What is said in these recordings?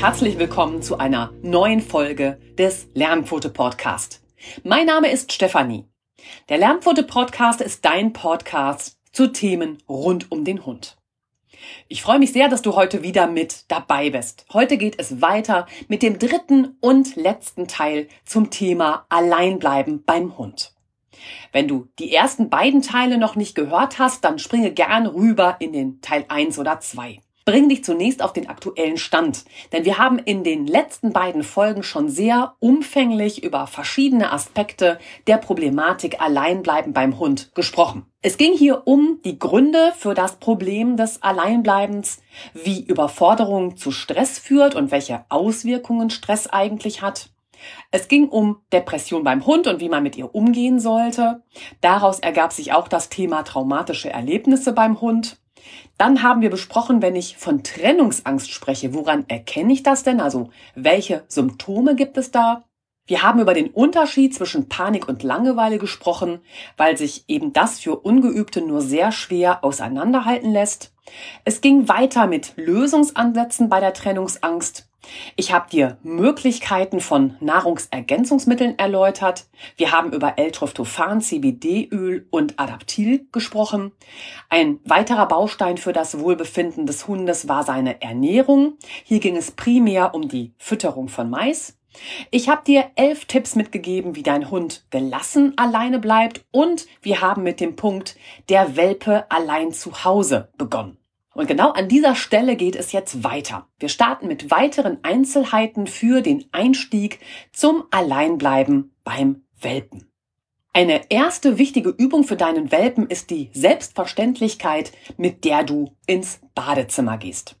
herzlich willkommen zu einer neuen Folge des Lernpfote Podcast. Mein Name ist Stefanie. Der Lernpfote Podcast ist dein Podcast zu Themen rund um den Hund. Ich freue mich sehr, dass du heute wieder mit dabei bist. Heute geht es weiter mit dem dritten und letzten Teil zum Thema Alleinbleiben beim Hund. Wenn du die ersten beiden Teile noch nicht gehört hast, dann springe gern rüber in den Teil 1 oder 2 bring dich zunächst auf den aktuellen Stand, denn wir haben in den letzten beiden Folgen schon sehr umfänglich über verschiedene Aspekte der Problematik Alleinbleiben beim Hund gesprochen. Es ging hier um die Gründe für das Problem des Alleinbleibens, wie Überforderung zu Stress führt und welche Auswirkungen Stress eigentlich hat. Es ging um Depression beim Hund und wie man mit ihr umgehen sollte. Daraus ergab sich auch das Thema traumatische Erlebnisse beim Hund. Dann haben wir besprochen, wenn ich von Trennungsangst spreche, woran erkenne ich das denn? Also welche Symptome gibt es da? Wir haben über den Unterschied zwischen Panik und Langeweile gesprochen, weil sich eben das für Ungeübte nur sehr schwer auseinanderhalten lässt. Es ging weiter mit Lösungsansätzen bei der Trennungsangst. Ich habe dir Möglichkeiten von Nahrungsergänzungsmitteln erläutert. Wir haben über L-Tryptophan, CBD-Öl und Adaptil gesprochen. Ein weiterer Baustein für das Wohlbefinden des Hundes war seine Ernährung. Hier ging es primär um die Fütterung von Mais. Ich habe dir elf Tipps mitgegeben, wie dein Hund gelassen alleine bleibt und wir haben mit dem Punkt der Welpe allein zu Hause begonnen. Und genau an dieser Stelle geht es jetzt weiter. Wir starten mit weiteren Einzelheiten für den Einstieg zum Alleinbleiben beim Welpen. Eine erste wichtige Übung für deinen Welpen ist die Selbstverständlichkeit, mit der du ins Badezimmer gehst.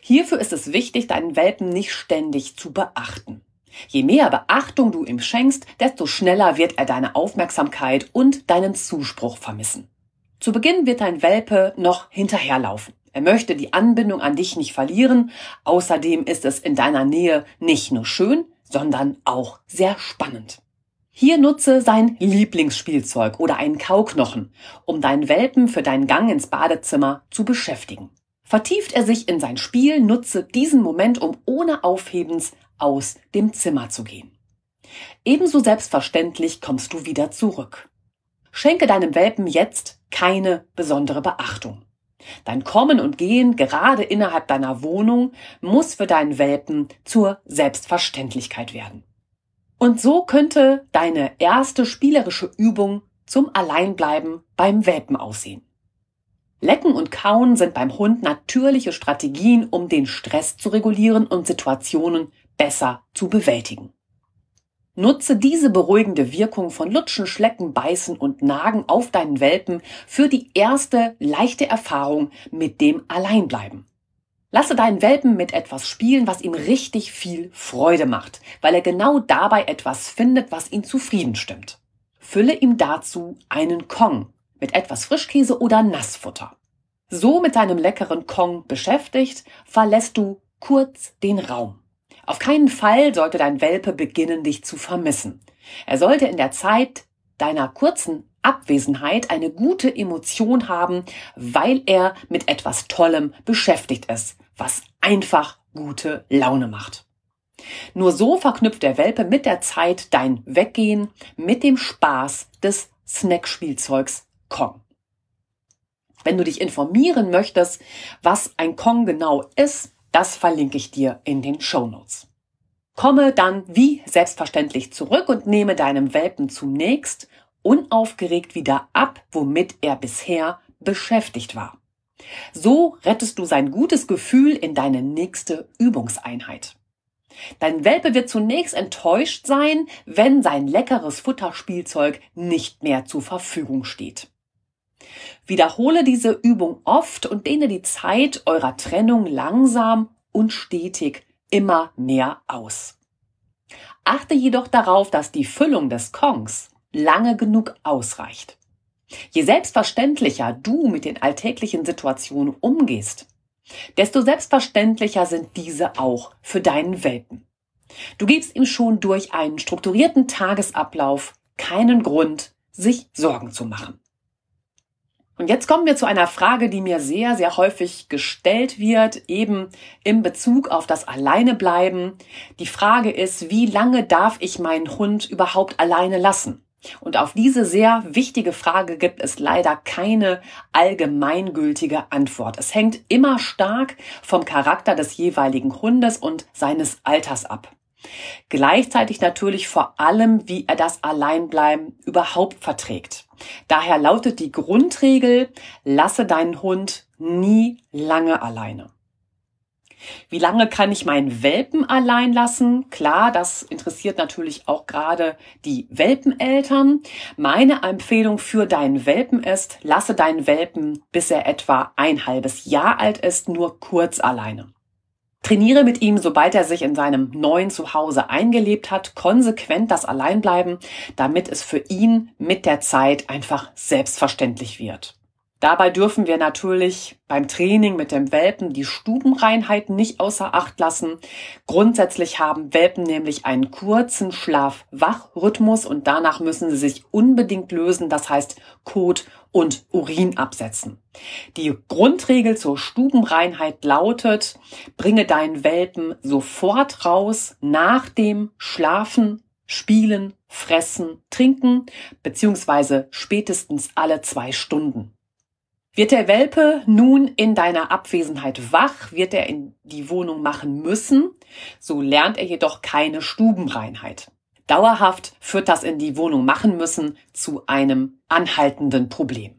Hierfür ist es wichtig, deinen Welpen nicht ständig zu beachten. Je mehr Beachtung du ihm schenkst, desto schneller wird er deine Aufmerksamkeit und deinen Zuspruch vermissen. Zu Beginn wird dein Welpe noch hinterherlaufen. Er möchte die Anbindung an dich nicht verlieren. Außerdem ist es in deiner Nähe nicht nur schön, sondern auch sehr spannend. Hier nutze sein Lieblingsspielzeug oder einen Kauknochen, um deinen Welpen für deinen Gang ins Badezimmer zu beschäftigen. Vertieft er sich in sein Spiel, nutze diesen Moment, um ohne Aufhebens aus dem Zimmer zu gehen. Ebenso selbstverständlich kommst du wieder zurück. Schenke deinem Welpen jetzt keine besondere Beachtung. Dein Kommen und Gehen gerade innerhalb deiner Wohnung muss für deinen Welpen zur Selbstverständlichkeit werden. Und so könnte deine erste spielerische Übung zum Alleinbleiben beim Welpen aussehen. Lecken und Kauen sind beim Hund natürliche Strategien, um den Stress zu regulieren und Situationen besser zu bewältigen. Nutze diese beruhigende Wirkung von Lutschen, Schlecken, Beißen und Nagen auf deinen Welpen für die erste leichte Erfahrung mit dem Alleinbleiben. Lasse deinen Welpen mit etwas spielen, was ihm richtig viel Freude macht, weil er genau dabei etwas findet, was ihn zufrieden stimmt. Fülle ihm dazu einen Kong mit etwas Frischkäse oder Nassfutter. So mit deinem leckeren Kong beschäftigt, verlässt du kurz den Raum. Auf keinen Fall sollte dein Welpe beginnen, dich zu vermissen. Er sollte in der Zeit deiner kurzen Abwesenheit eine gute Emotion haben, weil er mit etwas Tollem beschäftigt ist, was einfach gute Laune macht. Nur so verknüpft der Welpe mit der Zeit dein Weggehen mit dem Spaß des Snackspielzeugs Kong. Wenn du dich informieren möchtest, was ein Kong genau ist, das verlinke ich dir in den Show Notes. Komme dann wie selbstverständlich zurück und nehme deinem Welpen zunächst unaufgeregt wieder ab, womit er bisher beschäftigt war. So rettest du sein gutes Gefühl in deine nächste Übungseinheit. Dein Welpe wird zunächst enttäuscht sein, wenn sein leckeres Futterspielzeug nicht mehr zur Verfügung steht. Wiederhole diese Übung oft und dehne die Zeit eurer Trennung langsam und stetig immer mehr aus. Achte jedoch darauf, dass die Füllung des Kongs lange genug ausreicht. Je selbstverständlicher du mit den alltäglichen Situationen umgehst, desto selbstverständlicher sind diese auch für deinen Welpen. Du gibst ihm schon durch einen strukturierten Tagesablauf keinen Grund, sich Sorgen zu machen. Und jetzt kommen wir zu einer Frage, die mir sehr, sehr häufig gestellt wird, eben im Bezug auf das Alleinebleiben. Die Frage ist, wie lange darf ich meinen Hund überhaupt alleine lassen? Und auf diese sehr wichtige Frage gibt es leider keine allgemeingültige Antwort. Es hängt immer stark vom Charakter des jeweiligen Hundes und seines Alters ab. Gleichzeitig natürlich vor allem, wie er das Alleinbleiben überhaupt verträgt. Daher lautet die Grundregel, lasse deinen Hund nie lange alleine. Wie lange kann ich meinen Welpen allein lassen? Klar, das interessiert natürlich auch gerade die Welpeneltern. Meine Empfehlung für deinen Welpen ist, lasse deinen Welpen, bis er etwa ein halbes Jahr alt ist, nur kurz alleine. Trainiere mit ihm, sobald er sich in seinem neuen Zuhause eingelebt hat, konsequent das Alleinbleiben, damit es für ihn mit der Zeit einfach selbstverständlich wird. Dabei dürfen wir natürlich beim Training mit dem Welpen die Stubenreinheit nicht außer Acht lassen. Grundsätzlich haben Welpen nämlich einen kurzen Schlaf-Wach-Rhythmus und danach müssen sie sich unbedingt lösen, das heißt Kot und Urin absetzen. Die Grundregel zur Stubenreinheit lautet, bringe deinen Welpen sofort raus nach dem Schlafen, Spielen, Fressen, Trinken, beziehungsweise spätestens alle zwei Stunden. Wird der Welpe nun in deiner Abwesenheit wach, wird er in die Wohnung machen müssen, so lernt er jedoch keine Stubenreinheit. Dauerhaft führt das in die Wohnung machen müssen zu einem anhaltenden Problem.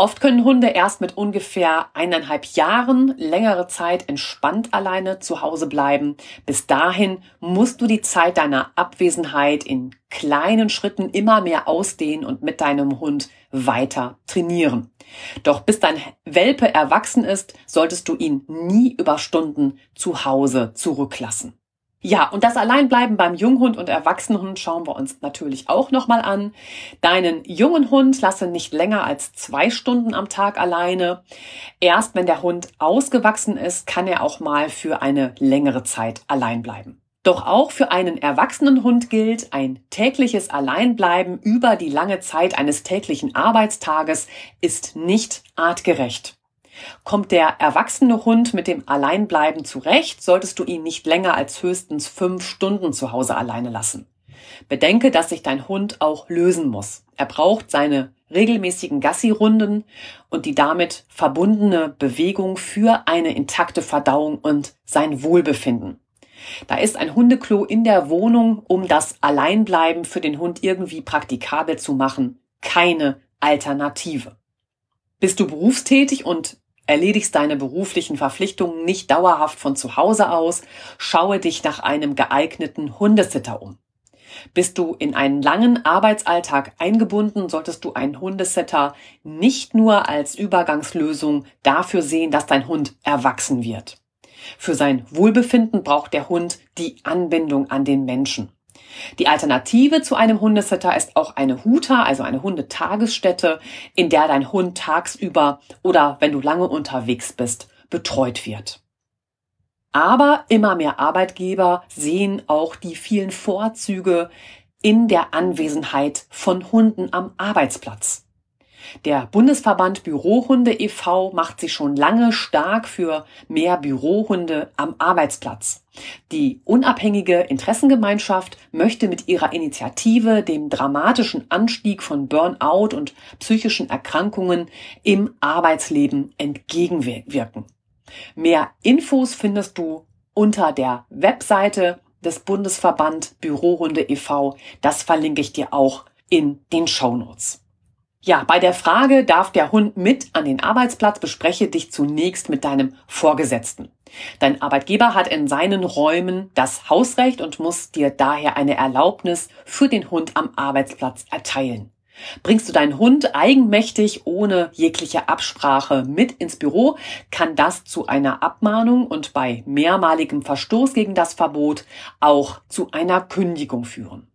Oft können Hunde erst mit ungefähr eineinhalb Jahren längere Zeit entspannt alleine zu Hause bleiben. Bis dahin musst du die Zeit deiner Abwesenheit in kleinen Schritten immer mehr ausdehnen und mit deinem Hund weiter trainieren. Doch bis dein Welpe erwachsen ist, solltest du ihn nie über Stunden zu Hause zurücklassen. Ja, und das Alleinbleiben beim Junghund und Erwachsenenhund schauen wir uns natürlich auch nochmal an. Deinen jungen Hund lasse nicht länger als zwei Stunden am Tag alleine. Erst wenn der Hund ausgewachsen ist, kann er auch mal für eine längere Zeit allein bleiben. Doch auch für einen erwachsenen Hund gilt, ein tägliches Alleinbleiben über die lange Zeit eines täglichen Arbeitstages ist nicht artgerecht. Kommt der erwachsene Hund mit dem Alleinbleiben zurecht, solltest du ihn nicht länger als höchstens fünf Stunden zu Hause alleine lassen. Bedenke, dass sich dein Hund auch lösen muss. Er braucht seine regelmäßigen Gassi-Runden und die damit verbundene Bewegung für eine intakte Verdauung und sein Wohlbefinden. Da ist ein Hundeklo in der Wohnung, um das Alleinbleiben für den Hund irgendwie praktikabel zu machen, keine Alternative. Bist du berufstätig und erledigst deine beruflichen Verpflichtungen nicht dauerhaft von zu Hause aus, schaue dich nach einem geeigneten Hundesitter um. Bist du in einen langen Arbeitsalltag eingebunden, solltest du einen Hundesitter nicht nur als Übergangslösung dafür sehen, dass dein Hund erwachsen wird. Für sein Wohlbefinden braucht der Hund die Anbindung an den Menschen. Die Alternative zu einem Hundesitter ist auch eine Huta, also eine Hundetagesstätte, in der dein Hund tagsüber oder wenn du lange unterwegs bist, betreut wird. Aber immer mehr Arbeitgeber sehen auch die vielen Vorzüge in der Anwesenheit von Hunden am Arbeitsplatz. Der Bundesverband Bürohunde e.V. macht sich schon lange stark für mehr Bürohunde am Arbeitsplatz. Die unabhängige Interessengemeinschaft möchte mit ihrer Initiative dem dramatischen Anstieg von Burnout und psychischen Erkrankungen im Arbeitsleben entgegenwirken. Mehr Infos findest du unter der Webseite des Bundesverband Bürohunde e.V. Das verlinke ich dir auch in den Shownotes. Ja, bei der Frage, darf der Hund mit an den Arbeitsplatz, bespreche dich zunächst mit deinem Vorgesetzten. Dein Arbeitgeber hat in seinen Räumen das Hausrecht und muss dir daher eine Erlaubnis für den Hund am Arbeitsplatz erteilen. Bringst du deinen Hund eigenmächtig ohne jegliche Absprache mit ins Büro, kann das zu einer Abmahnung und bei mehrmaligem Verstoß gegen das Verbot auch zu einer Kündigung führen.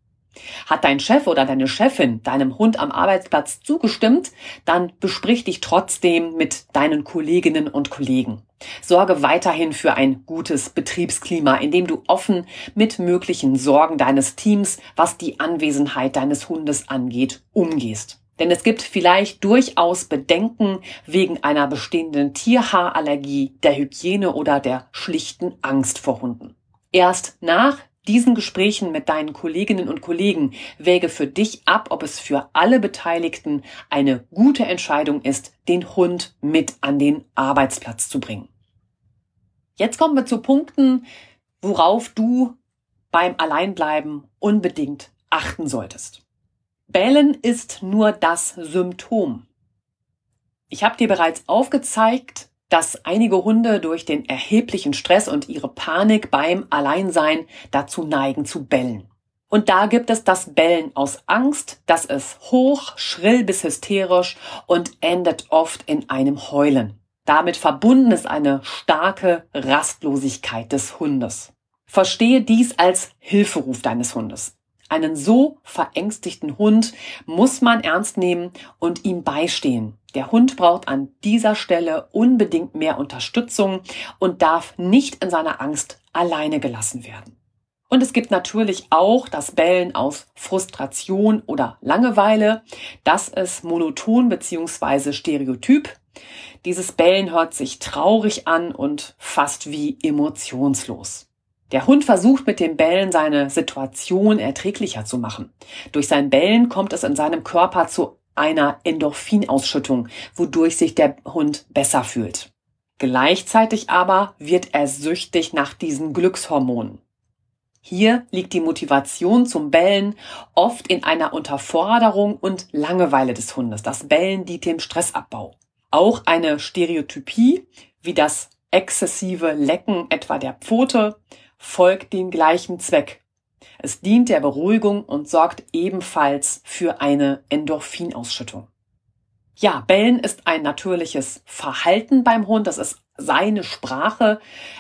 Hat dein Chef oder deine Chefin deinem Hund am Arbeitsplatz zugestimmt, dann besprich dich trotzdem mit deinen Kolleginnen und Kollegen. Sorge weiterhin für ein gutes Betriebsklima, indem du offen mit möglichen Sorgen deines Teams, was die Anwesenheit deines Hundes angeht, umgehst. Denn es gibt vielleicht durchaus Bedenken wegen einer bestehenden Tierhaarallergie, der Hygiene oder der schlichten Angst vor Hunden. Erst nach diesen Gesprächen mit deinen Kolleginnen und Kollegen wäge für dich ab, ob es für alle Beteiligten eine gute Entscheidung ist, den Hund mit an den Arbeitsplatz zu bringen. Jetzt kommen wir zu Punkten, worauf du beim Alleinbleiben unbedingt achten solltest. Bellen ist nur das Symptom. Ich habe dir bereits aufgezeigt, dass einige Hunde durch den erheblichen Stress und ihre Panik beim Alleinsein dazu neigen zu bellen. Und da gibt es das Bellen aus Angst, das ist hoch, schrill bis hysterisch und endet oft in einem Heulen. Damit verbunden ist eine starke Rastlosigkeit des Hundes. Verstehe dies als Hilferuf deines Hundes. Einen so verängstigten Hund muss man ernst nehmen und ihm beistehen. Der Hund braucht an dieser Stelle unbedingt mehr Unterstützung und darf nicht in seiner Angst alleine gelassen werden. Und es gibt natürlich auch das Bellen aus Frustration oder Langeweile. Das ist monoton bzw. stereotyp. Dieses Bellen hört sich traurig an und fast wie emotionslos. Der Hund versucht mit dem Bellen seine Situation erträglicher zu machen. Durch sein Bellen kommt es in seinem Körper zu einer Endorphinausschüttung, wodurch sich der Hund besser fühlt. Gleichzeitig aber wird er süchtig nach diesen Glückshormonen. Hier liegt die Motivation zum Bellen oft in einer Unterforderung und Langeweile des Hundes. Das Bellen dient dem Stressabbau. Auch eine Stereotypie wie das exzessive Lecken etwa der Pfote folgt dem gleichen Zweck. Es dient der Beruhigung und sorgt ebenfalls für eine Endorphinausschüttung. Ja, Bellen ist ein natürliches Verhalten beim Hund. Das ist seine Sprache.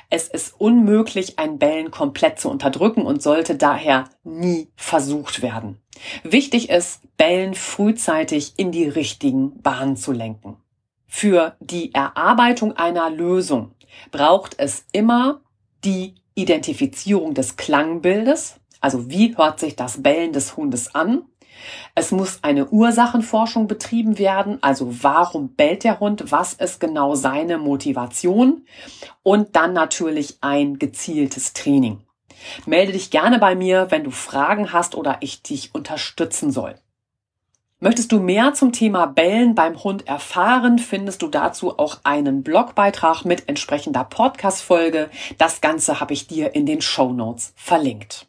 Es ist unmöglich, ein Bellen komplett zu unterdrücken und sollte daher nie versucht werden. Wichtig ist, Bellen frühzeitig in die richtigen Bahnen zu lenken. Für die Erarbeitung einer Lösung braucht es immer die Identifizierung des Klangbildes, also wie hört sich das Bellen des Hundes an. Es muss eine Ursachenforschung betrieben werden, also warum bellt der Hund, was ist genau seine Motivation und dann natürlich ein gezieltes Training. Melde dich gerne bei mir, wenn du Fragen hast oder ich dich unterstützen soll. Möchtest du mehr zum Thema Bellen beim Hund erfahren, findest du dazu auch einen Blogbeitrag mit entsprechender Podcast-Folge. Das Ganze habe ich dir in den Show Notes verlinkt.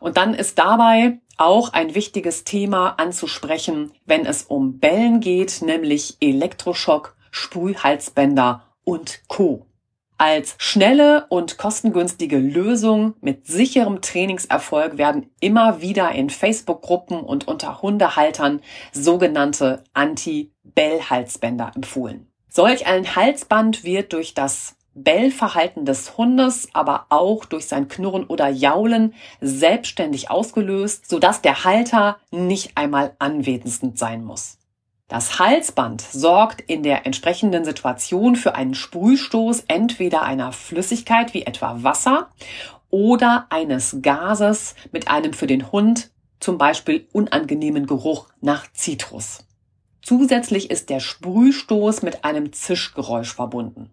Und dann ist dabei auch ein wichtiges Thema anzusprechen, wenn es um Bellen geht, nämlich Elektroschock, Sprühhalsbänder und Co als schnelle und kostengünstige Lösung mit sicherem Trainingserfolg werden immer wieder in Facebook-Gruppen und unter Hundehaltern sogenannte Anti-Bell-Halsbänder empfohlen. Solch ein Halsband wird durch das Bellverhalten des Hundes, aber auch durch sein Knurren oder Jaulen selbstständig ausgelöst, sodass der Halter nicht einmal anwesend sein muss. Das Halsband sorgt in der entsprechenden Situation für einen Sprühstoß entweder einer Flüssigkeit wie etwa Wasser oder eines Gases mit einem für den Hund zum Beispiel unangenehmen Geruch nach Zitrus. Zusätzlich ist der Sprühstoß mit einem Zischgeräusch verbunden.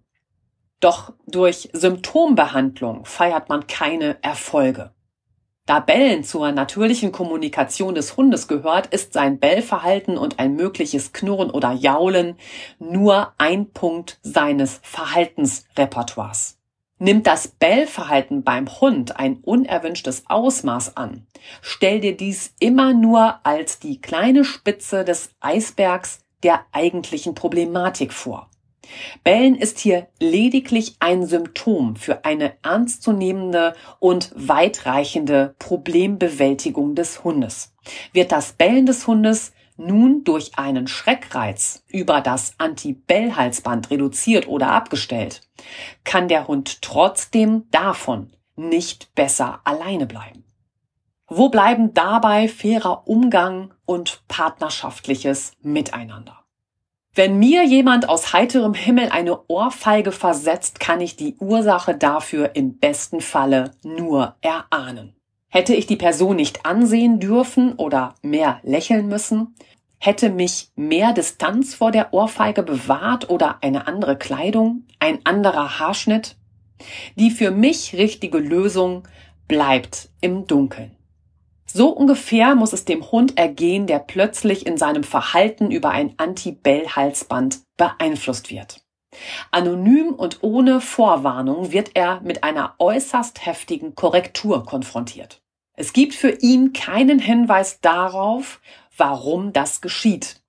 Doch durch Symptombehandlung feiert man keine Erfolge. Da Bellen zur natürlichen Kommunikation des Hundes gehört, ist sein Bellverhalten und ein mögliches Knurren oder Jaulen nur ein Punkt seines Verhaltensrepertoires. Nimmt das Bellverhalten beim Hund ein unerwünschtes Ausmaß an, stell dir dies immer nur als die kleine Spitze des Eisbergs der eigentlichen Problematik vor. Bellen ist hier lediglich ein Symptom für eine ernstzunehmende und weitreichende Problembewältigung des Hundes. Wird das Bellen des Hundes nun durch einen Schreckreiz über das Anti-Bell-Halsband reduziert oder abgestellt, kann der Hund trotzdem davon nicht besser alleine bleiben. Wo bleiben dabei fairer Umgang und partnerschaftliches Miteinander? Wenn mir jemand aus heiterem Himmel eine Ohrfeige versetzt, kann ich die Ursache dafür im besten Falle nur erahnen. Hätte ich die Person nicht ansehen dürfen oder mehr lächeln müssen? Hätte mich mehr Distanz vor der Ohrfeige bewahrt oder eine andere Kleidung, ein anderer Haarschnitt? Die für mich richtige Lösung bleibt im Dunkeln. So ungefähr muss es dem Hund ergehen, der plötzlich in seinem Verhalten über ein Anti-Bell-Halsband beeinflusst wird. Anonym und ohne Vorwarnung wird er mit einer äußerst heftigen Korrektur konfrontiert. Es gibt für ihn keinen Hinweis darauf, warum das geschieht.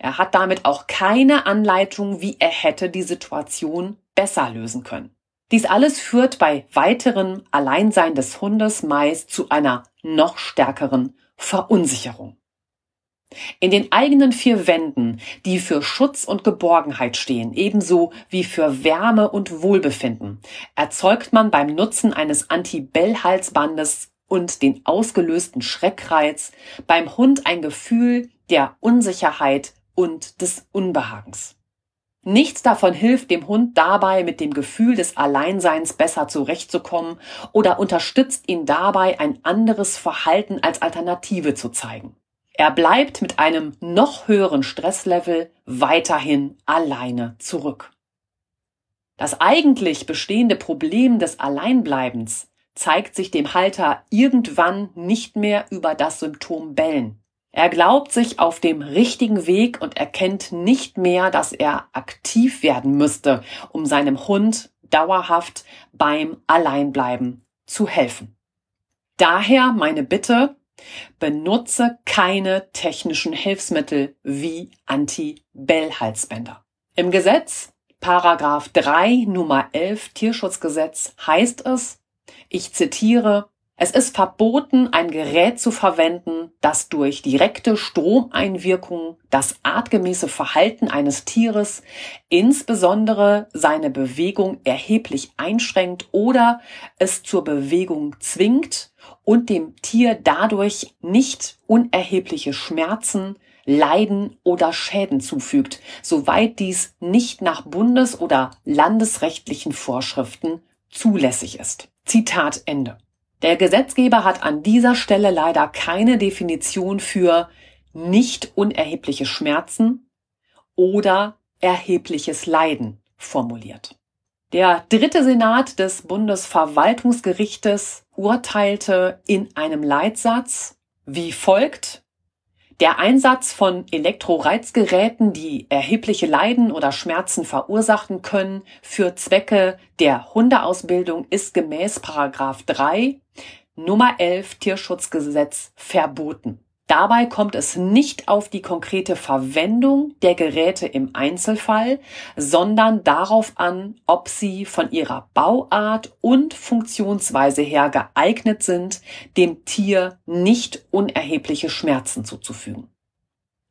Er hat damit auch keine Anleitung, wie er hätte die Situation besser lösen können. Dies alles führt bei weiterem Alleinsein des Hundes meist zu einer noch stärkeren Verunsicherung. In den eigenen vier Wänden, die für Schutz und Geborgenheit stehen, ebenso wie für Wärme und Wohlbefinden, erzeugt man beim Nutzen eines Anti-Bell-Halsbandes und den ausgelösten Schreckreiz beim Hund ein Gefühl der Unsicherheit und des Unbehagens. Nichts davon hilft dem Hund dabei, mit dem Gefühl des Alleinseins besser zurechtzukommen oder unterstützt ihn dabei, ein anderes Verhalten als Alternative zu zeigen. Er bleibt mit einem noch höheren Stresslevel weiterhin alleine zurück. Das eigentlich bestehende Problem des Alleinbleibens zeigt sich dem Halter irgendwann nicht mehr über das Symptom Bellen. Er glaubt sich auf dem richtigen Weg und erkennt nicht mehr, dass er aktiv werden müsste, um seinem Hund dauerhaft beim Alleinbleiben zu helfen. Daher meine Bitte, benutze keine technischen Hilfsmittel wie Anti-Bell-Halsbänder. Im Gesetz, Paragraph 3 Nummer 11 Tierschutzgesetz heißt es, ich zitiere, es ist verboten, ein Gerät zu verwenden, das durch direkte Stromeinwirkung das artgemäße Verhalten eines Tieres, insbesondere seine Bewegung erheblich einschränkt oder es zur Bewegung zwingt und dem Tier dadurch nicht unerhebliche Schmerzen, Leiden oder Schäden zufügt, soweit dies nicht nach bundes- oder landesrechtlichen Vorschriften zulässig ist. Zitat Ende. Der Gesetzgeber hat an dieser Stelle leider keine Definition für nicht unerhebliche Schmerzen oder erhebliches Leiden formuliert. Der dritte Senat des Bundesverwaltungsgerichtes urteilte in einem Leitsatz wie folgt der Einsatz von Elektroreizgeräten, die erhebliche Leiden oder Schmerzen verursachen können, für Zwecke der Hundeausbildung ist gemäß Paragraph 3 Nummer 11 Tierschutzgesetz verboten. Dabei kommt es nicht auf die konkrete Verwendung der Geräte im Einzelfall, sondern darauf an, ob sie von ihrer Bauart und Funktionsweise her geeignet sind, dem Tier nicht unerhebliche Schmerzen zuzufügen.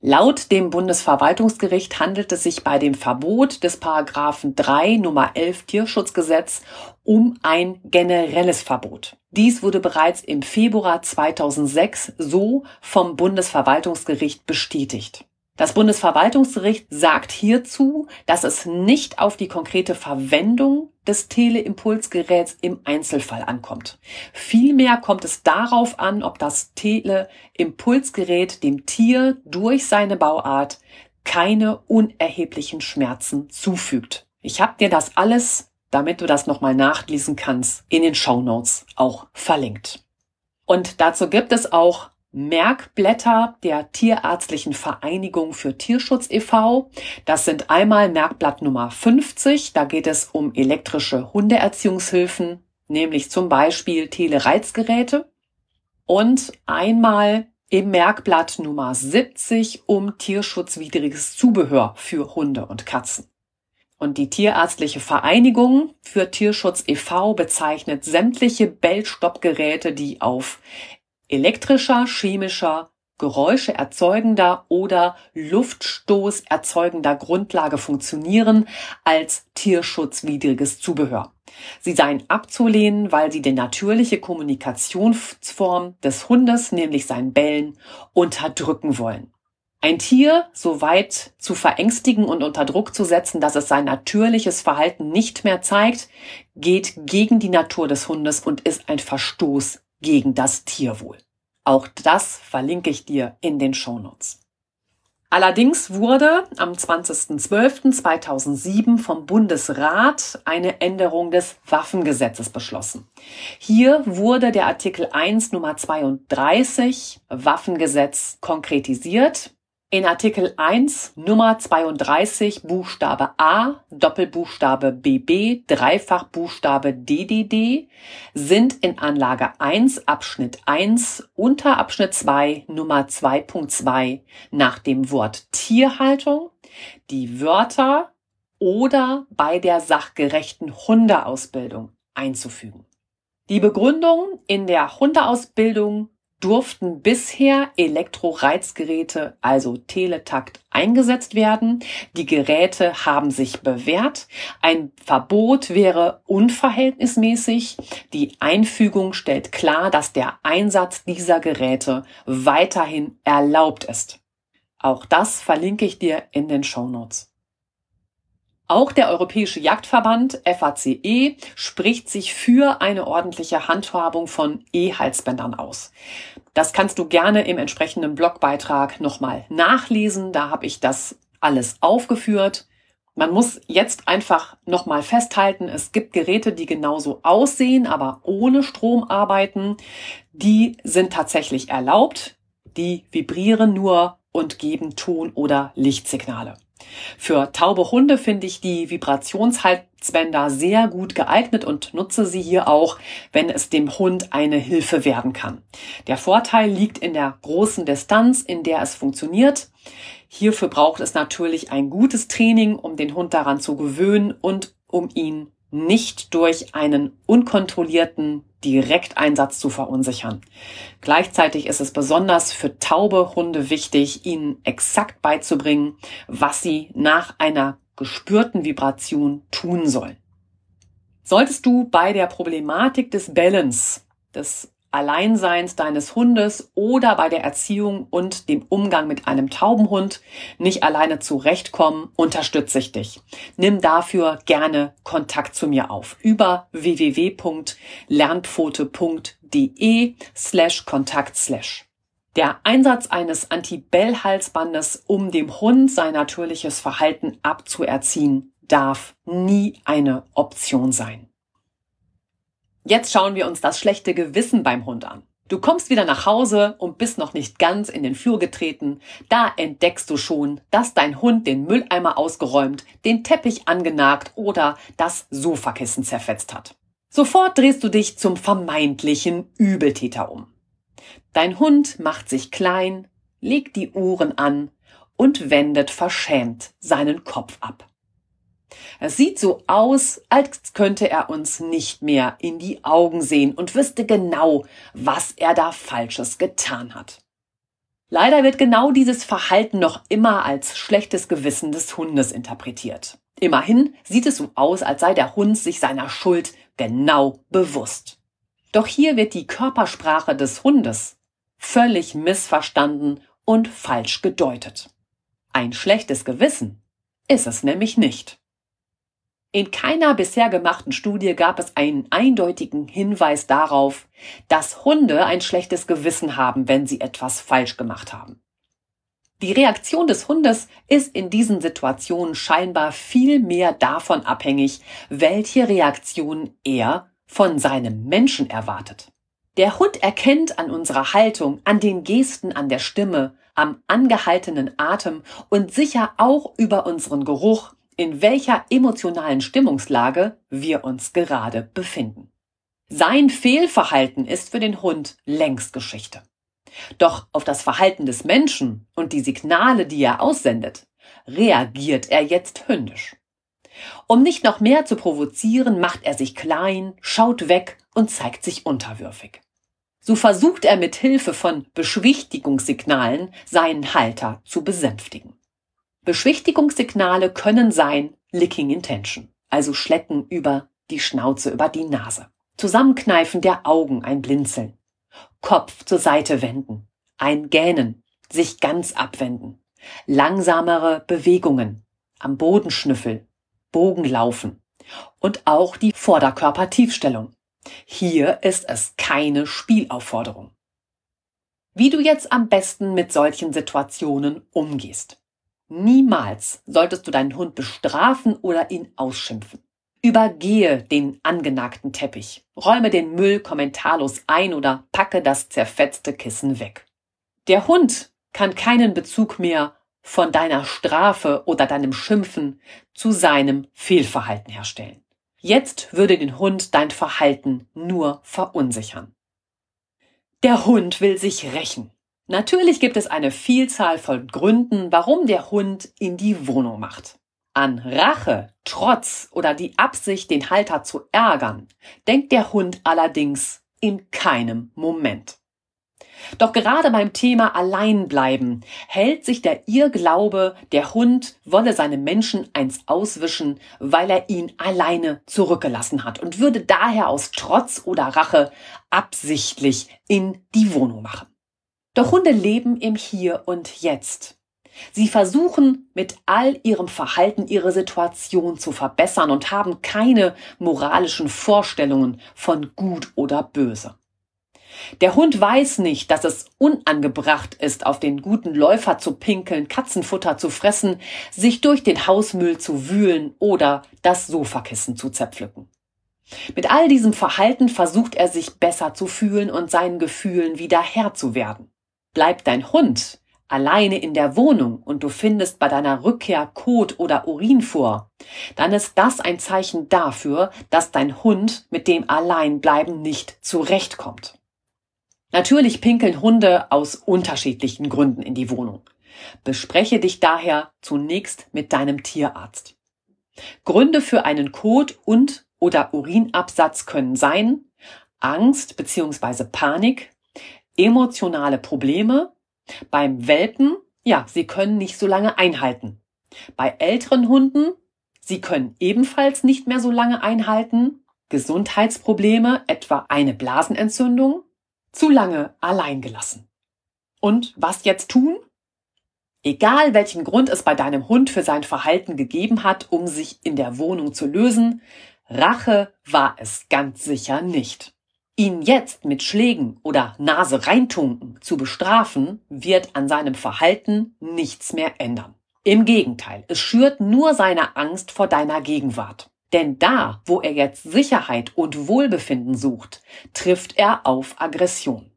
Laut dem Bundesverwaltungsgericht handelt es sich bei dem Verbot des Paragraphen 3 Nummer 11 Tierschutzgesetz um ein generelles Verbot. Dies wurde bereits im Februar 2006 so vom Bundesverwaltungsgericht bestätigt. Das Bundesverwaltungsgericht sagt hierzu, dass es nicht auf die konkrete Verwendung des Teleimpulsgeräts im Einzelfall ankommt. Vielmehr kommt es darauf an, ob das Teleimpulsgerät dem Tier durch seine Bauart keine unerheblichen Schmerzen zufügt. Ich habe dir das alles, damit du das nochmal nachlesen kannst, in den Show Notes auch verlinkt. Und dazu gibt es auch Merkblätter der Tierärztlichen Vereinigung für Tierschutz e.V. Das sind einmal Merkblatt Nummer 50, da geht es um elektrische Hundeerziehungshilfen, nämlich zum Beispiel Telereizgeräte. Und einmal im Merkblatt Nummer 70 um tierschutzwidriges Zubehör für Hunde und Katzen. Und die Tierärztliche Vereinigung für Tierschutz e.V. bezeichnet sämtliche Bellstoppgeräte, die auf elektrischer, chemischer, Geräusche erzeugender oder Luftstoß erzeugender Grundlage funktionieren als tierschutzwidriges Zubehör. Sie seien abzulehnen, weil sie die natürliche Kommunikationsform des Hundes, nämlich sein Bellen, unterdrücken wollen. Ein Tier so weit zu verängstigen und unter Druck zu setzen, dass es sein natürliches Verhalten nicht mehr zeigt, geht gegen die Natur des Hundes und ist ein Verstoß gegen das Tierwohl. Auch das verlinke ich dir in den Shownotes. Allerdings wurde am 20.12.2007 vom Bundesrat eine Änderung des Waffengesetzes beschlossen. Hier wurde der Artikel 1 Nummer 32 Waffengesetz konkretisiert in Artikel 1 Nummer 32 Buchstabe A, Doppelbuchstabe BB, Dreifachbuchstabe DDD sind in Anlage 1 Abschnitt 1 unter Abschnitt 2 Nummer 2.2 nach dem Wort Tierhaltung die Wörter oder bei der sachgerechten Hundeausbildung einzufügen. Die Begründung in der Hundeausbildung durften bisher Elektroreizgeräte, also Teletakt, eingesetzt werden. Die Geräte haben sich bewährt. Ein Verbot wäre unverhältnismäßig. Die Einfügung stellt klar, dass der Einsatz dieser Geräte weiterhin erlaubt ist. Auch das verlinke ich dir in den Show Notes. Auch der Europäische Jagdverband FACE spricht sich für eine ordentliche Handhabung von E-Halsbändern aus. Das kannst du gerne im entsprechenden Blogbeitrag nochmal nachlesen. Da habe ich das alles aufgeführt. Man muss jetzt einfach nochmal festhalten, es gibt Geräte, die genauso aussehen, aber ohne Strom arbeiten. Die sind tatsächlich erlaubt. Die vibrieren nur und geben Ton- oder Lichtsignale. Für taube Hunde finde ich die Vibrationshalsbänder sehr gut geeignet und nutze sie hier auch, wenn es dem Hund eine Hilfe werden kann. Der Vorteil liegt in der großen Distanz, in der es funktioniert. Hierfür braucht es natürlich ein gutes Training, um den Hund daran zu gewöhnen und um ihn nicht durch einen unkontrollierten Direkteinsatz zu verunsichern. Gleichzeitig ist es besonders für taube Hunde wichtig, ihnen exakt beizubringen, was sie nach einer gespürten Vibration tun sollen. Solltest du bei der Problematik des Balance, des Alleinseins deines Hundes oder bei der Erziehung und dem Umgang mit einem Taubenhund nicht alleine zurechtkommen, unterstütze ich dich. Nimm dafür gerne Kontakt zu mir auf über www.lernpfote.de slash Kontakt slash. Der Einsatz eines Anti-Bell-Halsbandes, um dem Hund sein natürliches Verhalten abzuerziehen, darf nie eine Option sein. Jetzt schauen wir uns das schlechte Gewissen beim Hund an. Du kommst wieder nach Hause und bist noch nicht ganz in den Flur getreten. Da entdeckst du schon, dass dein Hund den Mülleimer ausgeräumt, den Teppich angenagt oder das Sofakissen zerfetzt hat. Sofort drehst du dich zum vermeintlichen Übeltäter um. Dein Hund macht sich klein, legt die Ohren an und wendet verschämt seinen Kopf ab. Es sieht so aus, als könnte er uns nicht mehr in die Augen sehen und wüsste genau, was er da Falsches getan hat. Leider wird genau dieses Verhalten noch immer als schlechtes Gewissen des Hundes interpretiert. Immerhin sieht es so aus, als sei der Hund sich seiner Schuld genau bewusst. Doch hier wird die Körpersprache des Hundes völlig missverstanden und falsch gedeutet. Ein schlechtes Gewissen ist es nämlich nicht. In keiner bisher gemachten Studie gab es einen eindeutigen Hinweis darauf, dass Hunde ein schlechtes Gewissen haben, wenn sie etwas falsch gemacht haben. Die Reaktion des Hundes ist in diesen Situationen scheinbar viel mehr davon abhängig, welche Reaktion er von seinem Menschen erwartet. Der Hund erkennt an unserer Haltung, an den Gesten, an der Stimme, am angehaltenen Atem und sicher auch über unseren Geruch, in welcher emotionalen Stimmungslage wir uns gerade befinden. Sein Fehlverhalten ist für den Hund längst Geschichte. Doch auf das Verhalten des Menschen und die Signale, die er aussendet, reagiert er jetzt hündisch. Um nicht noch mehr zu provozieren, macht er sich klein, schaut weg und zeigt sich unterwürfig. So versucht er mit Hilfe von Beschwichtigungssignalen seinen Halter zu besänftigen. Beschwichtigungssignale können sein Licking Intention, also Schlecken über die Schnauze, über die Nase. Zusammenkneifen der Augen, ein Blinzeln. Kopf zur Seite wenden, ein Gähnen, sich ganz abwenden. Langsamere Bewegungen, am Boden schnüffeln, Bogen laufen und auch die Vorderkörpertiefstellung. Hier ist es keine Spielaufforderung. Wie du jetzt am besten mit solchen Situationen umgehst. Niemals solltest du deinen Hund bestrafen oder ihn ausschimpfen. Übergehe den angenagten Teppich, räume den Müll kommentarlos ein oder packe das zerfetzte Kissen weg. Der Hund kann keinen Bezug mehr von deiner Strafe oder deinem Schimpfen zu seinem Fehlverhalten herstellen. Jetzt würde den Hund dein Verhalten nur verunsichern. Der Hund will sich rächen. Natürlich gibt es eine Vielzahl von Gründen, warum der Hund in die Wohnung macht. An Rache, Trotz oder die Absicht, den Halter zu ärgern, denkt der Hund allerdings in keinem Moment. Doch gerade beim Thema Alleinbleiben hält sich der Irrglaube, der Hund wolle seinem Menschen eins auswischen, weil er ihn alleine zurückgelassen hat und würde daher aus Trotz oder Rache absichtlich in die Wohnung machen. Doch Hunde leben im Hier und Jetzt. Sie versuchen mit all ihrem Verhalten ihre Situation zu verbessern und haben keine moralischen Vorstellungen von gut oder böse. Der Hund weiß nicht, dass es unangebracht ist, auf den guten Läufer zu pinkeln, Katzenfutter zu fressen, sich durch den Hausmüll zu wühlen oder das Sofakissen zu zerpflücken. Mit all diesem Verhalten versucht er sich besser zu fühlen und seinen Gefühlen wieder Herr zu werden. Bleibt dein Hund alleine in der Wohnung und du findest bei deiner Rückkehr Kot oder Urin vor, dann ist das ein Zeichen dafür, dass dein Hund mit dem Alleinbleiben nicht zurechtkommt. Natürlich pinkeln Hunde aus unterschiedlichen Gründen in die Wohnung. Bespreche dich daher zunächst mit deinem Tierarzt. Gründe für einen Kot und oder Urinabsatz können sein Angst bzw. Panik, emotionale Probleme, beim Welpen, ja, sie können nicht so lange einhalten. Bei älteren Hunden, sie können ebenfalls nicht mehr so lange einhalten. Gesundheitsprobleme, etwa eine Blasenentzündung, zu lange allein gelassen. Und was jetzt tun? Egal welchen Grund es bei deinem Hund für sein Verhalten gegeben hat, um sich in der Wohnung zu lösen, Rache war es ganz sicher nicht. Ihn jetzt mit Schlägen oder Nase reintunken zu bestrafen, wird an seinem Verhalten nichts mehr ändern. Im Gegenteil, es schürt nur seine Angst vor deiner Gegenwart. Denn da, wo er jetzt Sicherheit und Wohlbefinden sucht, trifft er auf Aggression.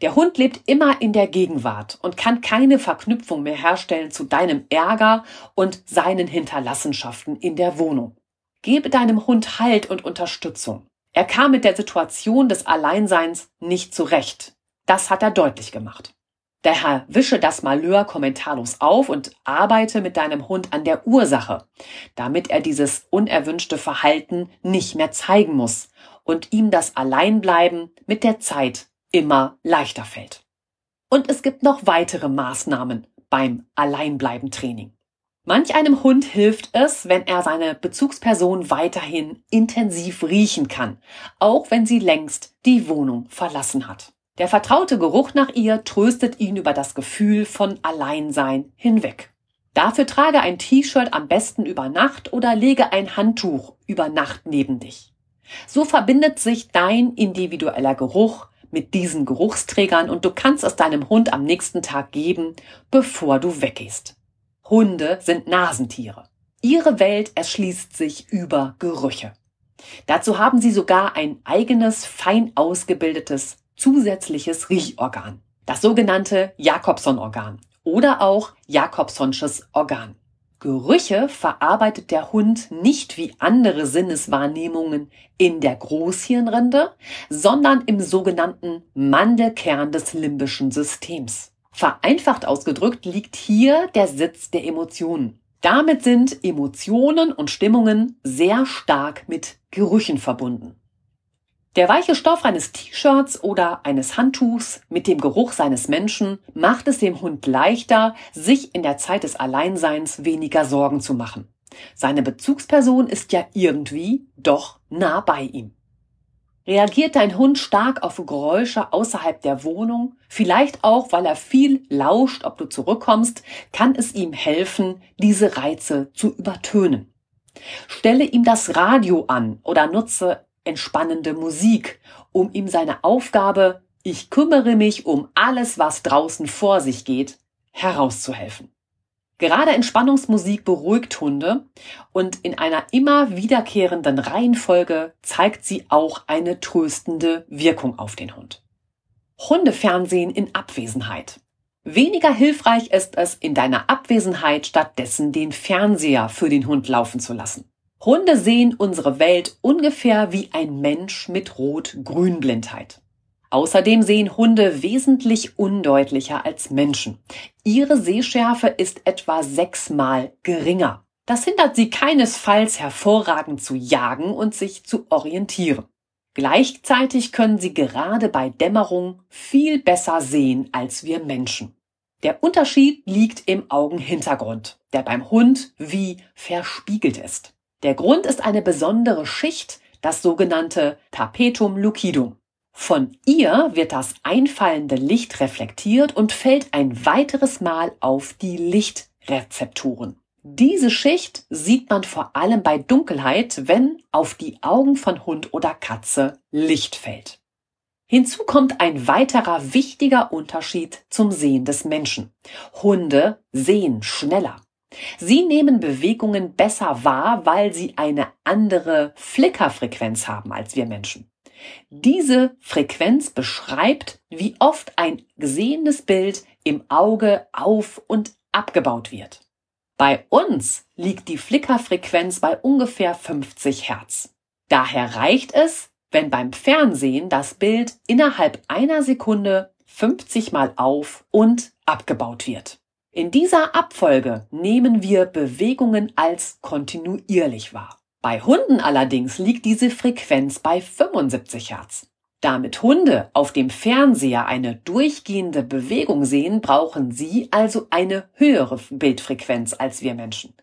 Der Hund lebt immer in der Gegenwart und kann keine Verknüpfung mehr herstellen zu deinem Ärger und seinen Hinterlassenschaften in der Wohnung. Gebe deinem Hund Halt und Unterstützung. Er kam mit der Situation des Alleinseins nicht zurecht. Das hat er deutlich gemacht. Daher wische das Malheur kommentarlos auf und arbeite mit deinem Hund an der Ursache, damit er dieses unerwünschte Verhalten nicht mehr zeigen muss und ihm das Alleinbleiben mit der Zeit immer leichter fällt. Und es gibt noch weitere Maßnahmen beim Alleinbleiben-Training. Manch einem Hund hilft es, wenn er seine Bezugsperson weiterhin intensiv riechen kann, auch wenn sie längst die Wohnung verlassen hat. Der vertraute Geruch nach ihr tröstet ihn über das Gefühl von Alleinsein hinweg. Dafür trage ein T-Shirt am besten über Nacht oder lege ein Handtuch über Nacht neben dich. So verbindet sich dein individueller Geruch mit diesen Geruchsträgern und du kannst es deinem Hund am nächsten Tag geben, bevor du weggehst. Hunde sind Nasentiere. Ihre Welt erschließt sich über Gerüche. Dazu haben sie sogar ein eigenes, fein ausgebildetes zusätzliches Riechorgan, das sogenannte Jakobson-Organ oder auch Jakobsonsches Organ. Gerüche verarbeitet der Hund nicht wie andere Sinneswahrnehmungen in der Großhirnrinde, sondern im sogenannten Mandelkern des limbischen Systems. Vereinfacht ausgedrückt liegt hier der Sitz der Emotionen. Damit sind Emotionen und Stimmungen sehr stark mit Gerüchen verbunden. Der weiche Stoff eines T-Shirts oder eines Handtuchs mit dem Geruch seines Menschen macht es dem Hund leichter, sich in der Zeit des Alleinseins weniger Sorgen zu machen. Seine Bezugsperson ist ja irgendwie doch nah bei ihm. Reagiert dein Hund stark auf Geräusche außerhalb der Wohnung, vielleicht auch, weil er viel lauscht, ob du zurückkommst, kann es ihm helfen, diese Reize zu übertönen. Stelle ihm das Radio an oder nutze entspannende Musik, um ihm seine Aufgabe, ich kümmere mich um alles, was draußen vor sich geht, herauszuhelfen. Gerade Entspannungsmusik beruhigt Hunde und in einer immer wiederkehrenden Reihenfolge zeigt sie auch eine tröstende Wirkung auf den Hund. Hundefernsehen in Abwesenheit. Weniger hilfreich ist es, in deiner Abwesenheit stattdessen den Fernseher für den Hund laufen zu lassen. Hunde sehen unsere Welt ungefähr wie ein Mensch mit Rot-Grün-Blindheit. Außerdem sehen Hunde wesentlich undeutlicher als Menschen. Ihre Sehschärfe ist etwa sechsmal geringer. Das hindert sie keinesfalls hervorragend zu jagen und sich zu orientieren. Gleichzeitig können sie gerade bei Dämmerung viel besser sehen als wir Menschen. Der Unterschied liegt im Augenhintergrund, der beim Hund wie verspiegelt ist. Der Grund ist eine besondere Schicht, das sogenannte Tapetum lucidum. Von ihr wird das einfallende Licht reflektiert und fällt ein weiteres Mal auf die Lichtrezeptoren. Diese Schicht sieht man vor allem bei Dunkelheit, wenn auf die Augen von Hund oder Katze Licht fällt. Hinzu kommt ein weiterer wichtiger Unterschied zum Sehen des Menschen. Hunde sehen schneller. Sie nehmen Bewegungen besser wahr, weil sie eine andere Flickerfrequenz haben als wir Menschen. Diese Frequenz beschreibt, wie oft ein gesehenes Bild im Auge auf und abgebaut wird. Bei uns liegt die Flickerfrequenz bei ungefähr 50 Hertz. Daher reicht es, wenn beim Fernsehen das Bild innerhalb einer Sekunde 50 Mal auf und abgebaut wird. In dieser Abfolge nehmen wir Bewegungen als kontinuierlich wahr. Bei Hunden allerdings liegt diese Frequenz bei 75 Hertz. Damit Hunde auf dem Fernseher eine durchgehende Bewegung sehen, brauchen sie also eine höhere Bildfrequenz als wir Menschen.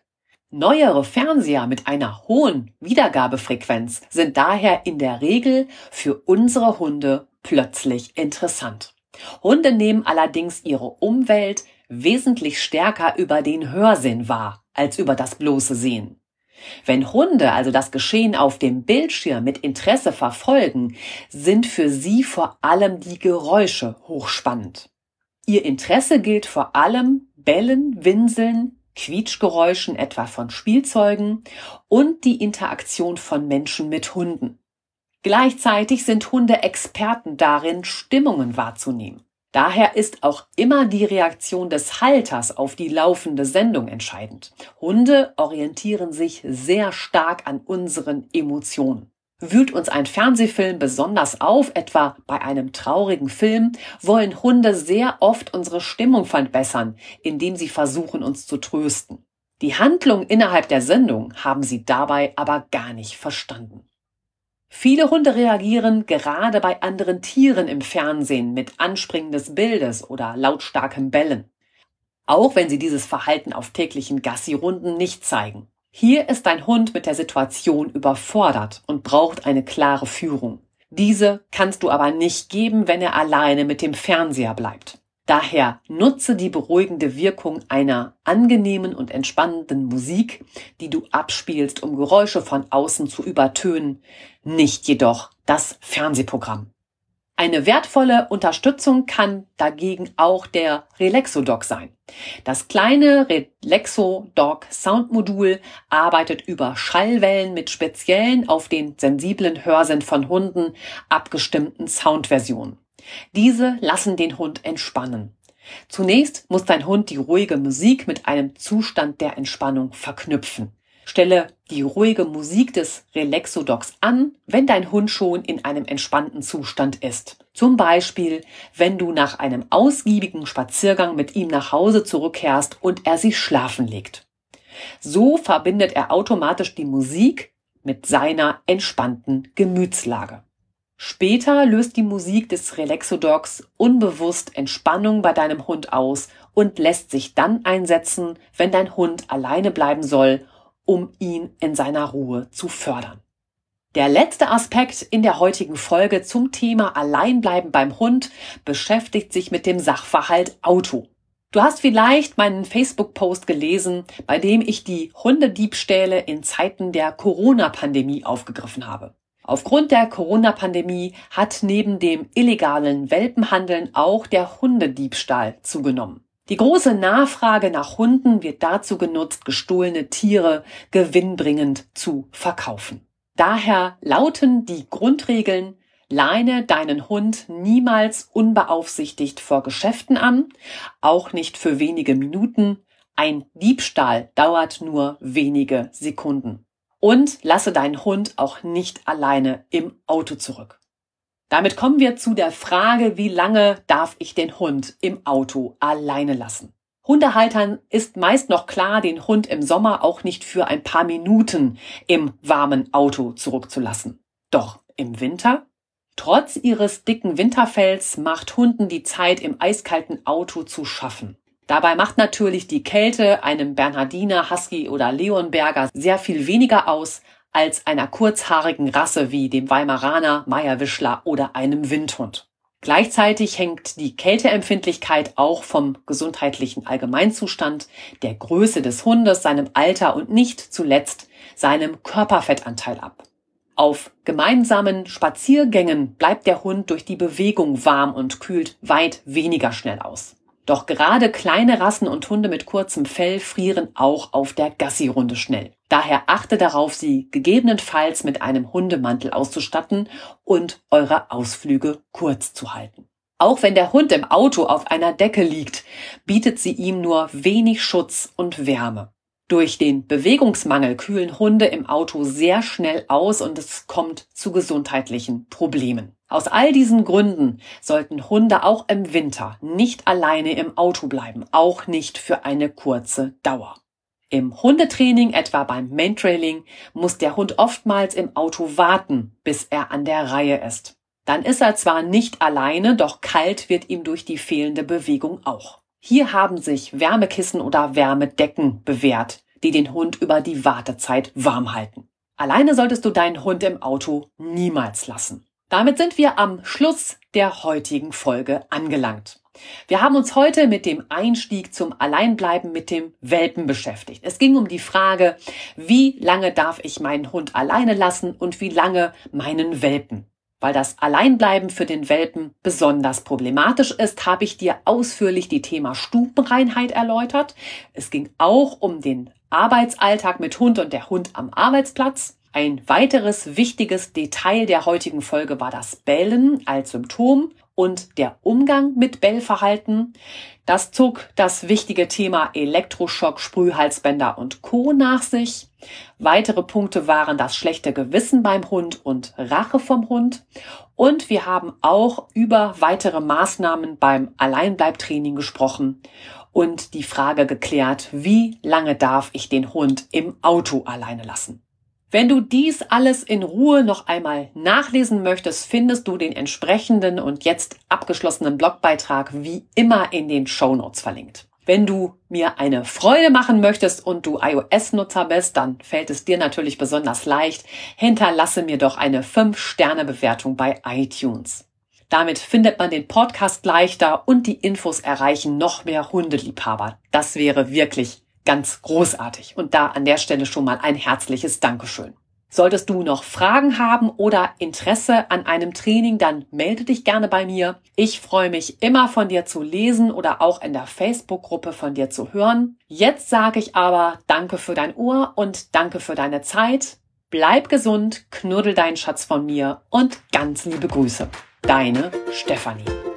Neuere Fernseher mit einer hohen Wiedergabefrequenz sind daher in der Regel für unsere Hunde plötzlich interessant. Hunde nehmen allerdings ihre Umwelt wesentlich stärker über den Hörsinn wahr als über das bloße Sehen. Wenn Hunde also das Geschehen auf dem Bildschirm mit Interesse verfolgen, sind für sie vor allem die Geräusche hochspannend. Ihr Interesse gilt vor allem Bellen, Winseln, Quietschgeräuschen etwa von Spielzeugen und die Interaktion von Menschen mit Hunden. Gleichzeitig sind Hunde Experten darin, Stimmungen wahrzunehmen. Daher ist auch immer die Reaktion des Halters auf die laufende Sendung entscheidend. Hunde orientieren sich sehr stark an unseren Emotionen. Wühlt uns ein Fernsehfilm besonders auf, etwa bei einem traurigen Film, wollen Hunde sehr oft unsere Stimmung verbessern, indem sie versuchen, uns zu trösten. Die Handlung innerhalb der Sendung haben sie dabei aber gar nicht verstanden. Viele Hunde reagieren gerade bei anderen Tieren im Fernsehen mit Anspringen des Bildes oder lautstarkem Bellen. Auch wenn sie dieses Verhalten auf täglichen Gassi-Runden nicht zeigen. Hier ist dein Hund mit der Situation überfordert und braucht eine klare Führung. Diese kannst du aber nicht geben, wenn er alleine mit dem Fernseher bleibt. Daher nutze die beruhigende Wirkung einer angenehmen und entspannenden Musik, die du abspielst, um Geräusche von außen zu übertönen, nicht jedoch das Fernsehprogramm. Eine wertvolle Unterstützung kann dagegen auch der Relaxodoc sein. Das kleine Relaxodoc Soundmodul arbeitet über Schallwellen mit speziellen auf den sensiblen Hörsinn von Hunden abgestimmten Soundversionen. Diese lassen den Hund entspannen. Zunächst muss dein Hund die ruhige Musik mit einem Zustand der Entspannung verknüpfen. Stelle die ruhige Musik des Relaxodocs an, wenn dein Hund schon in einem entspannten Zustand ist. Zum Beispiel, wenn du nach einem ausgiebigen Spaziergang mit ihm nach Hause zurückkehrst und er sich schlafen legt. So verbindet er automatisch die Musik mit seiner entspannten Gemütslage. Später löst die Musik des Relaxodogs unbewusst Entspannung bei deinem Hund aus und lässt sich dann einsetzen, wenn dein Hund alleine bleiben soll, um ihn in seiner Ruhe zu fördern. Der letzte Aspekt in der heutigen Folge zum Thema Alleinbleiben beim Hund beschäftigt sich mit dem Sachverhalt Auto. Du hast vielleicht meinen Facebook-Post gelesen, bei dem ich die Hundediebstähle in Zeiten der Corona-Pandemie aufgegriffen habe. Aufgrund der Corona-Pandemie hat neben dem illegalen Welpenhandeln auch der Hundediebstahl zugenommen. Die große Nachfrage nach Hunden wird dazu genutzt, gestohlene Tiere gewinnbringend zu verkaufen. Daher lauten die Grundregeln, leine deinen Hund niemals unbeaufsichtigt vor Geschäften an, auch nicht für wenige Minuten. Ein Diebstahl dauert nur wenige Sekunden. Und lasse deinen Hund auch nicht alleine im Auto zurück. Damit kommen wir zu der Frage, wie lange darf ich den Hund im Auto alleine lassen? Hundehaltern ist meist noch klar, den Hund im Sommer auch nicht für ein paar Minuten im warmen Auto zurückzulassen. Doch im Winter? Trotz ihres dicken Winterfells macht Hunden die Zeit im eiskalten Auto zu schaffen. Dabei macht natürlich die Kälte einem Bernhardiner, Husky oder Leonberger sehr viel weniger aus als einer kurzhaarigen Rasse wie dem Weimaraner, Meierwischler oder einem Windhund. Gleichzeitig hängt die Kälteempfindlichkeit auch vom gesundheitlichen Allgemeinzustand, der Größe des Hundes, seinem Alter und nicht zuletzt seinem Körperfettanteil ab. Auf gemeinsamen Spaziergängen bleibt der Hund durch die Bewegung warm und kühlt weit weniger schnell aus. Doch gerade kleine Rassen und Hunde mit kurzem Fell frieren auch auf der Gassi-Runde schnell. Daher achte darauf, sie gegebenenfalls mit einem Hundemantel auszustatten und eure Ausflüge kurz zu halten. Auch wenn der Hund im Auto auf einer Decke liegt, bietet sie ihm nur wenig Schutz und Wärme. Durch den Bewegungsmangel kühlen Hunde im Auto sehr schnell aus und es kommt zu gesundheitlichen Problemen. Aus all diesen Gründen sollten Hunde auch im Winter nicht alleine im Auto bleiben, auch nicht für eine kurze Dauer. Im Hundetraining, etwa beim Maintrailing, muss der Hund oftmals im Auto warten, bis er an der Reihe ist. Dann ist er zwar nicht alleine, doch kalt wird ihm durch die fehlende Bewegung auch. Hier haben sich Wärmekissen oder Wärmedecken bewährt, die den Hund über die Wartezeit warm halten. Alleine solltest du deinen Hund im Auto niemals lassen. Damit sind wir am Schluss der heutigen Folge angelangt. Wir haben uns heute mit dem Einstieg zum Alleinbleiben mit dem Welpen beschäftigt. Es ging um die Frage, wie lange darf ich meinen Hund alleine lassen und wie lange meinen Welpen. Weil das Alleinbleiben für den Welpen besonders problematisch ist, habe ich dir ausführlich die Thema Stubenreinheit erläutert. Es ging auch um den Arbeitsalltag mit Hund und der Hund am Arbeitsplatz. Ein weiteres wichtiges Detail der heutigen Folge war das Bellen als Symptom und der Umgang mit Bellverhalten. Das zog das wichtige Thema Elektroschock, Sprühhalsbänder und Co. nach sich. Weitere Punkte waren das schlechte Gewissen beim Hund und Rache vom Hund. Und wir haben auch über weitere Maßnahmen beim Alleinbleibtraining gesprochen und die Frage geklärt, wie lange darf ich den Hund im Auto alleine lassen. Wenn du dies alles in Ruhe noch einmal nachlesen möchtest, findest du den entsprechenden und jetzt abgeschlossenen Blogbeitrag wie immer in den Show Notes verlinkt. Wenn du mir eine Freude machen möchtest und du iOS-Nutzer bist, dann fällt es dir natürlich besonders leicht. Hinterlasse mir doch eine 5-Sterne-Bewertung bei iTunes. Damit findet man den Podcast leichter und die Infos erreichen noch mehr Hundeliebhaber. Das wäre wirklich ganz großartig. Und da an der Stelle schon mal ein herzliches Dankeschön. Solltest du noch Fragen haben oder Interesse an einem Training, dann melde dich gerne bei mir. Ich freue mich immer von dir zu lesen oder auch in der Facebook-Gruppe von dir zu hören. Jetzt sage ich aber Danke für dein Ohr und danke für deine Zeit. Bleib gesund, knuddel deinen Schatz von mir und ganz liebe Grüße. Deine Stefanie.